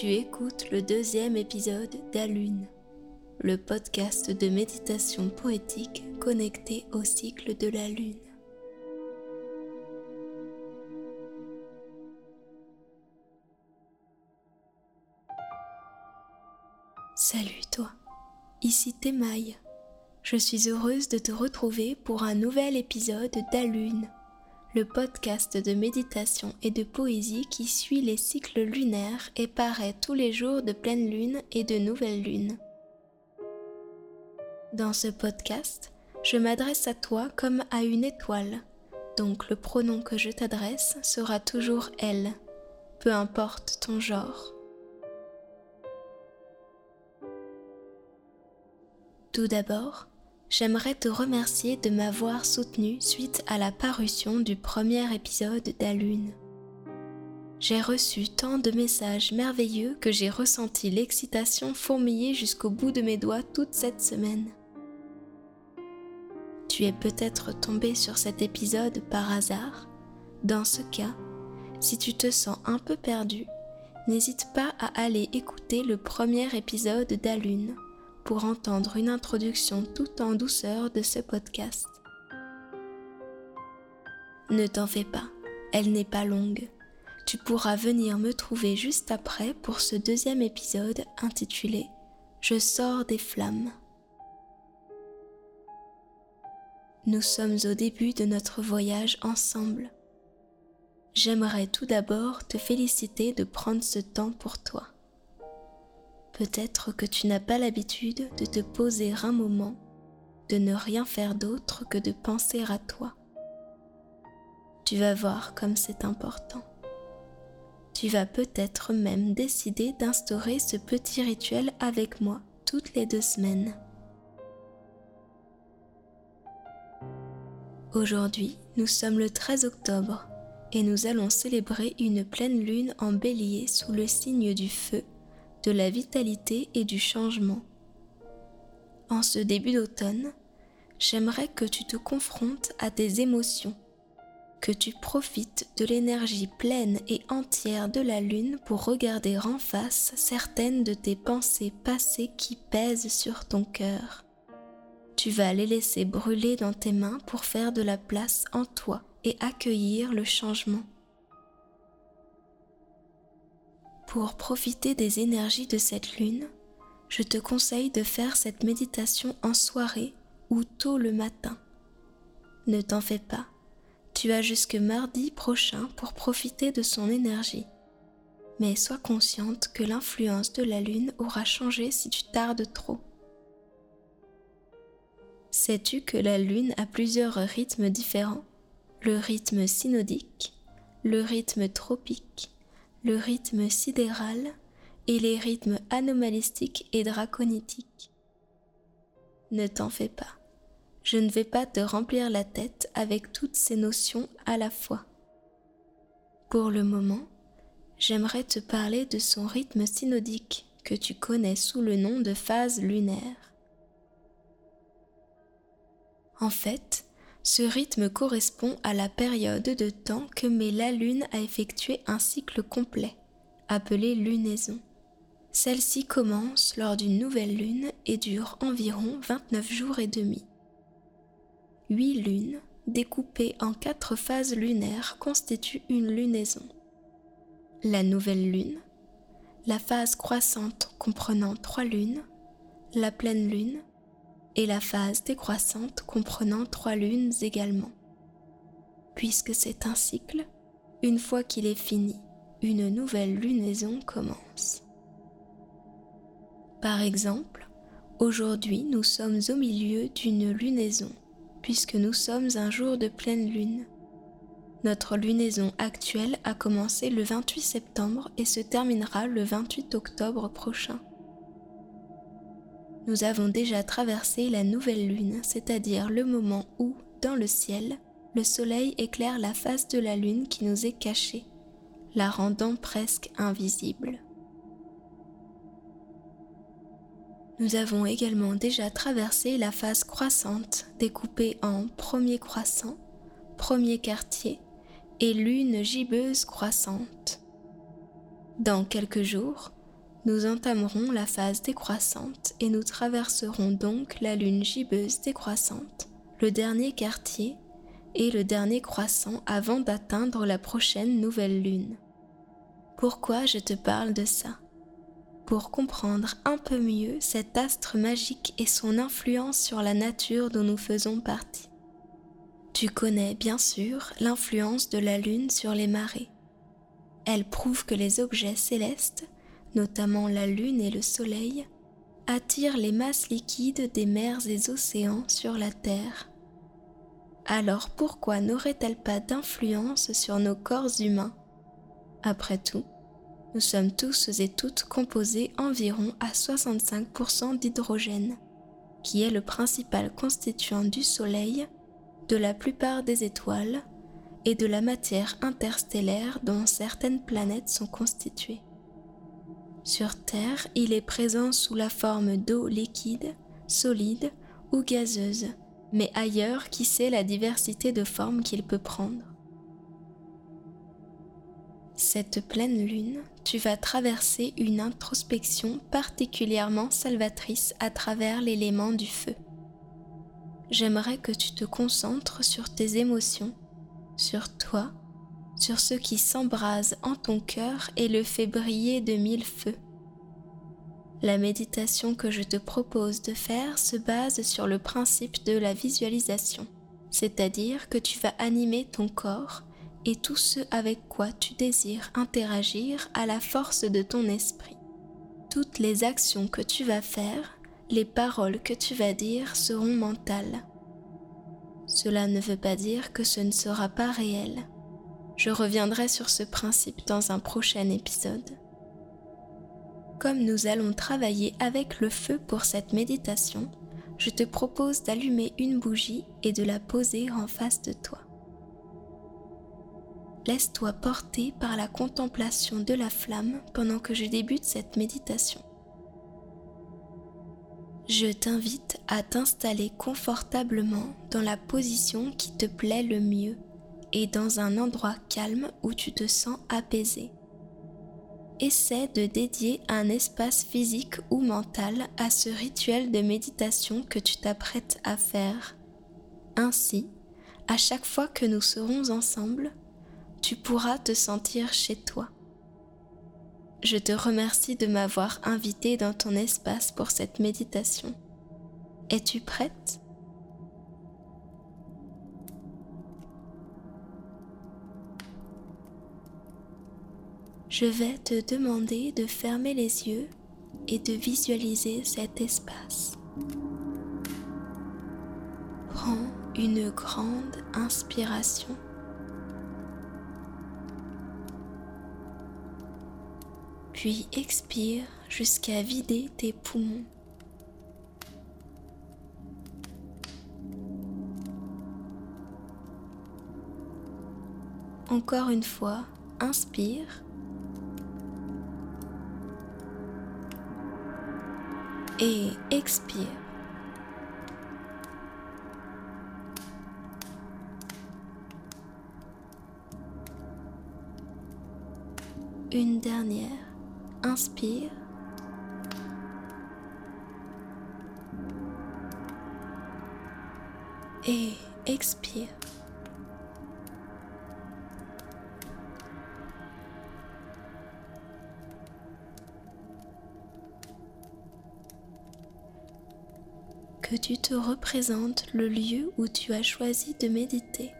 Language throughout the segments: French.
Tu écoutes le deuxième épisode d'Alune, le podcast de méditation poétique connecté au cycle de la Lune. Salut toi, ici Thémaille. Je suis heureuse de te retrouver pour un nouvel épisode d'Alune le podcast de méditation et de poésie qui suit les cycles lunaires et paraît tous les jours de pleine lune et de nouvelle lune. Dans ce podcast, je m'adresse à toi comme à une étoile, donc le pronom que je t'adresse sera toujours elle, peu importe ton genre. Tout d'abord, j'aimerais te remercier de m'avoir soutenu suite à la parution du premier épisode d'Alune. J'ai reçu tant de messages merveilleux que j'ai ressenti l'excitation fourmiller jusqu'au bout de mes doigts toute cette semaine. Tu es peut-être tombé sur cet épisode par hasard? Dans ce cas, si tu te sens un peu perdu, n'hésite pas à aller écouter le premier épisode d'Alune pour entendre une introduction tout en douceur de ce podcast. Ne t'en fais pas, elle n'est pas longue. Tu pourras venir me trouver juste après pour ce deuxième épisode intitulé Je sors des flammes. Nous sommes au début de notre voyage ensemble. J'aimerais tout d'abord te féliciter de prendre ce temps pour toi. Peut-être que tu n'as pas l'habitude de te poser un moment, de ne rien faire d'autre que de penser à toi. Tu vas voir comme c'est important. Tu vas peut-être même décider d'instaurer ce petit rituel avec moi toutes les deux semaines. Aujourd'hui, nous sommes le 13 octobre et nous allons célébrer une pleine lune en bélier sous le signe du feu de la vitalité et du changement. En ce début d'automne, j'aimerais que tu te confrontes à tes émotions, que tu profites de l'énergie pleine et entière de la lune pour regarder en face certaines de tes pensées passées qui pèsent sur ton cœur. Tu vas les laisser brûler dans tes mains pour faire de la place en toi et accueillir le changement. Pour profiter des énergies de cette lune, je te conseille de faire cette méditation en soirée ou tôt le matin. Ne t'en fais pas, tu as jusque mardi prochain pour profiter de son énergie. Mais sois consciente que l'influence de la lune aura changé si tu tardes trop. Sais-tu que la lune a plusieurs rythmes différents? Le rythme synodique, le rythme tropique, le rythme sidéral et les rythmes anomalistiques et draconitiques. Ne t'en fais pas, je ne vais pas te remplir la tête avec toutes ces notions à la fois. Pour le moment, j'aimerais te parler de son rythme synodique que tu connais sous le nom de phase lunaire. En fait, ce rythme correspond à la période de temps que met la Lune à effectuer un cycle complet, appelé lunaison. Celle-ci commence lors d'une nouvelle lune et dure environ 29 jours et demi. Huit lunes, découpées en quatre phases lunaires, constituent une lunaison. La nouvelle lune, la phase croissante comprenant trois lunes, la pleine lune, et la phase décroissante comprenant trois lunes également. Puisque c'est un cycle, une fois qu'il est fini, une nouvelle lunaison commence. Par exemple, aujourd'hui nous sommes au milieu d'une lunaison, puisque nous sommes un jour de pleine lune. Notre lunaison actuelle a commencé le 28 septembre et se terminera le 28 octobre prochain nous avons déjà traversé la nouvelle lune, c'est-à-dire le moment où, dans le ciel, le soleil éclaire la face de la lune qui nous est cachée, la rendant presque invisible. Nous avons également déjà traversé la phase croissante découpée en premier croissant, premier quartier et lune gibbeuse croissante. Dans quelques jours, nous entamerons la phase décroissante et nous traverserons donc la lune gibbeuse décroissante, le dernier quartier et le dernier croissant avant d'atteindre la prochaine nouvelle lune. Pourquoi je te parle de ça? Pour comprendre un peu mieux cet astre magique et son influence sur la nature dont nous faisons partie. Tu connais bien sûr l'influence de la lune sur les marées. Elle prouve que les objets célestes notamment la Lune et le Soleil, attirent les masses liquides des mers et océans sur la Terre. Alors pourquoi n'aurait-elle pas d'influence sur nos corps humains? Après tout, nous sommes tous et toutes composés environ à 65% d'hydrogène, qui est le principal constituant du Soleil, de la plupart des étoiles et de la matière interstellaire dont certaines planètes sont constituées. Sur Terre, il est présent sous la forme d'eau liquide, solide ou gazeuse, mais ailleurs, qui sait la diversité de formes qu'il peut prendre? Cette pleine lune, tu vas traverser une introspection particulièrement salvatrice à travers l'élément du feu. J'aimerais que tu te concentres sur tes émotions, sur toi sur ce qui s'embrase en ton cœur et le fait briller de mille feux. La méditation que je te propose de faire se base sur le principe de la visualisation, c'est-à-dire que tu vas animer ton corps et tout ce avec quoi tu désires interagir à la force de ton esprit. Toutes les actions que tu vas faire, les paroles que tu vas dire seront mentales. Cela ne veut pas dire que ce ne sera pas réel je reviendrai sur ce principe dans un prochain épisode. Comme nous allons travailler avec le feu pour cette méditation, je te propose d'allumer une bougie et de la poser en face de toi. Laisse-toi porter par la contemplation de la flamme pendant que je débute cette méditation. Je t'invite à t'installer confortablement dans la position qui te plaît le mieux et dans un endroit calme où tu te sens apaisé. Essaie de dédier un espace physique ou mental à ce rituel de méditation que tu t'apprêtes à faire. Ainsi, à chaque fois que nous serons ensemble, tu pourras te sentir chez toi. Je te remercie de m'avoir invité dans ton espace pour cette méditation. Es-tu prête? Je vais te demander de fermer les yeux et de visualiser cet espace. Prends une grande inspiration. Puis expire jusqu'à vider tes poumons. Encore une fois, inspire. Et expire. Une dernière. Inspire. Et expire. Que tu te représentes le lieu où tu as choisi de méditer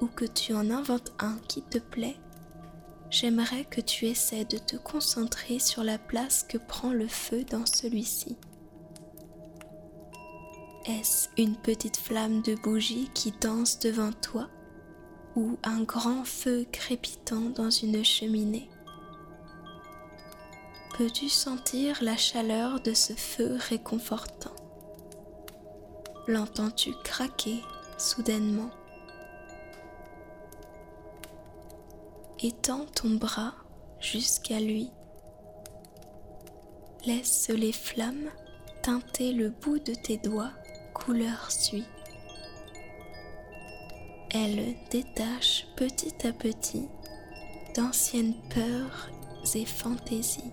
ou que tu en inventes un qui te plaît, j'aimerais que tu essaies de te concentrer sur la place que prend le feu dans celui-ci. Est-ce une petite flamme de bougie qui danse devant toi ou un grand feu crépitant dans une cheminée? Peux-tu sentir la chaleur de ce feu réconfortant? L'entends-tu craquer soudainement? Étends ton bras jusqu'à lui. Laisse les flammes teinter le bout de tes doigts couleur suie. Elles détachent petit à petit d'anciennes peurs et fantaisies.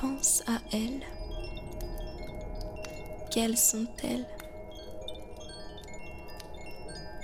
Pense à elles. Quelles sont-elles?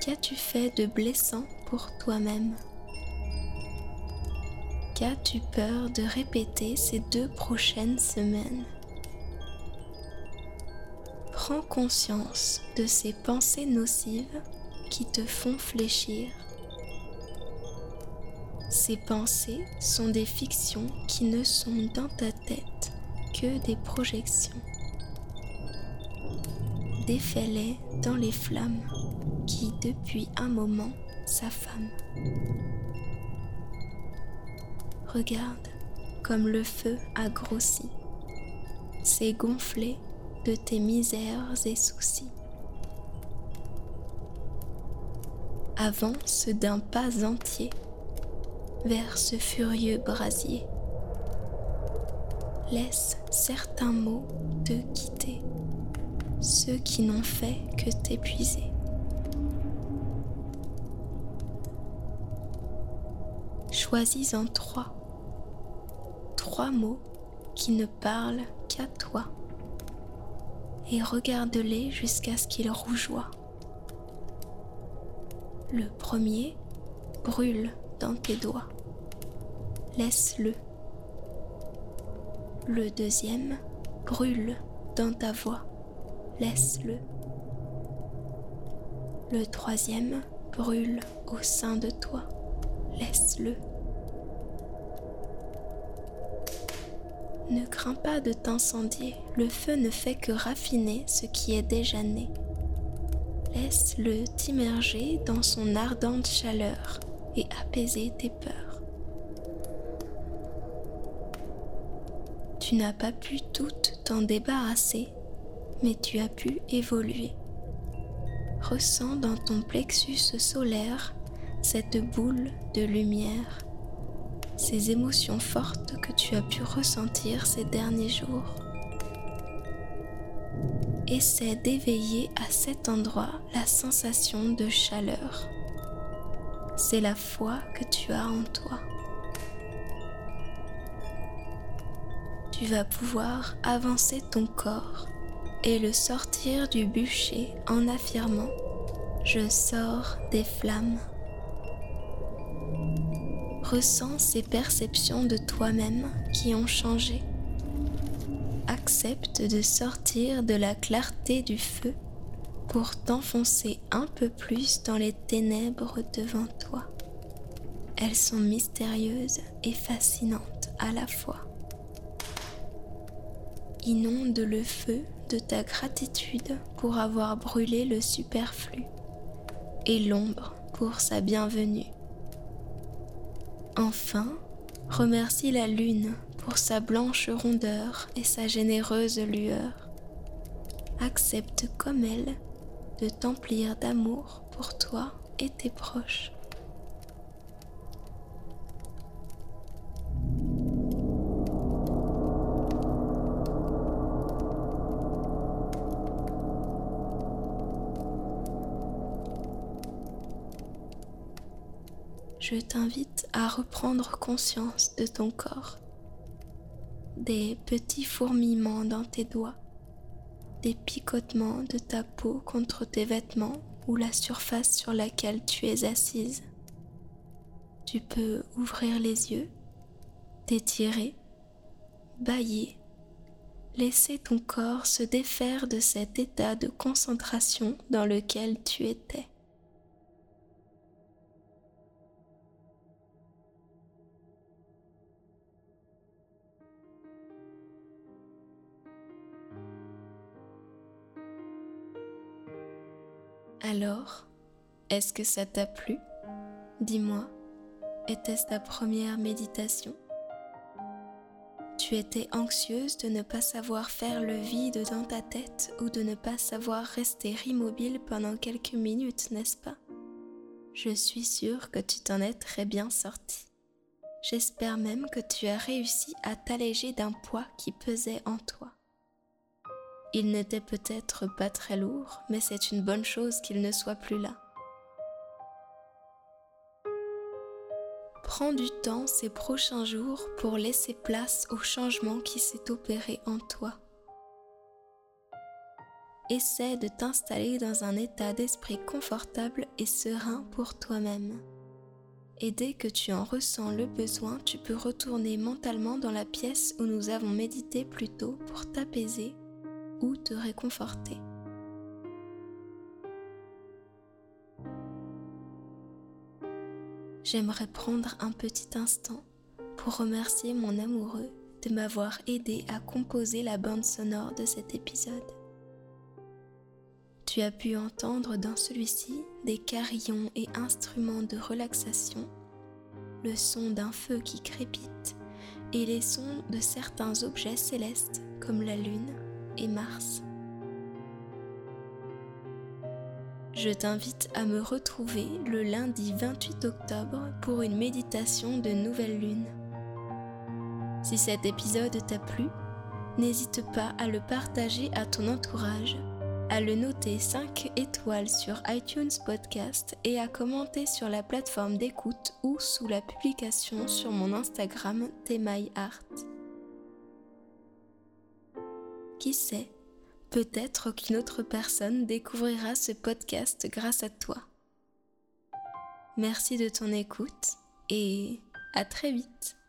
Qu'as-tu fait de blessant pour toi-même? Qu'as-tu peur de répéter ces deux prochaines semaines? Prends conscience de ces pensées nocives qui te font fléchir. Ces pensées sont des fictions qui ne sont dans ta tête que des projections. Défais-les dans les flammes qui depuis un moment s'affament. Regarde comme le feu a grossi, s'est gonflé de tes misères et soucis. Avance d'un pas entier vers ce furieux brasier. Laisse certains mots te quitter, ceux qui n'ont fait que t'épuiser. Choisis-en trois, trois mots qui ne parlent qu'à toi, et regarde-les jusqu'à ce qu'ils rougeoient. Le premier brûle dans tes doigts. Laisse-le. Le deuxième brûle dans ta voix. Laisse-le. Le troisième brûle au sein de toi. Laisse-le. Ne crains pas de t'incendier, le feu ne fait que raffiner ce qui est déjà né. Laisse-le t'immerger dans son ardente chaleur et apaiser tes peurs. Tu n'as pas pu toutes t'en débarrasser, mais tu as pu évoluer. Ressens dans ton plexus solaire cette boule de lumière, ces émotions fortes que tu as pu ressentir ces derniers jours. Essaie d'éveiller à cet endroit la sensation de chaleur c'est la foi que tu as en toi. Tu vas pouvoir avancer ton corps et le sortir du bûcher en affirmant ⁇ Je sors des flammes ⁇ Ressens ces perceptions de toi-même qui ont changé. Accepte de sortir de la clarté du feu pour t'enfoncer un peu plus dans les ténèbres devant toi. Elles sont mystérieuses et fascinantes à la fois. Inonde le feu de ta gratitude pour avoir brûlé le superflu et l'ombre pour sa bienvenue. Enfin, remercie la lune pour sa blanche rondeur et sa généreuse lueur. Accepte comme elle de t'emplir d'amour pour toi et tes proches. Je t'invite à reprendre conscience de ton corps, des petits fourmillements dans tes doigts, des picotements de ta peau contre tes vêtements ou la surface sur laquelle tu es assise. Tu peux ouvrir les yeux, t'étirer, bailler, laisser ton corps se défaire de cet état de concentration dans lequel tu étais. Alors, est-ce que ça t'a plu? Dis-moi, était-ce ta première méditation? Tu étais anxieuse de ne pas savoir faire le vide dans ta tête ou de ne pas savoir rester immobile pendant quelques minutes, n'est-ce pas? Je suis sûre que tu t'en es très bien sorti. J'espère même que tu as réussi à t'alléger d'un poids qui pesait en toi. Il n'était peut-être pas très lourd, mais c'est une bonne chose qu'il ne soit plus là. Prends du temps ces prochains jours pour laisser place au changement qui s'est opéré en toi. Essaie de t'installer dans un état d'esprit confortable et serein pour toi-même. Et dès que tu en ressens le besoin, tu peux retourner mentalement dans la pièce où nous avons médité plus tôt pour t'apaiser ou te réconforter. J'aimerais prendre un petit instant pour remercier mon amoureux de m'avoir aidé à composer la bande sonore de cet épisode. Tu as pu entendre dans celui-ci des carillons et instruments de relaxation, le son d'un feu qui crépite et les sons de certains objets célestes comme la Lune Mars. Je t'invite à me retrouver le lundi 28 octobre pour une méditation de nouvelle lune. Si cet épisode t'a plu, n'hésite pas à le partager à ton entourage à le noter 5 étoiles sur iTunes Podcast et à commenter sur la plateforme d'écoute ou sous la publication sur mon Instagram. Qui sait, peut-être qu'une autre personne découvrira ce podcast grâce à toi. Merci de ton écoute et à très vite.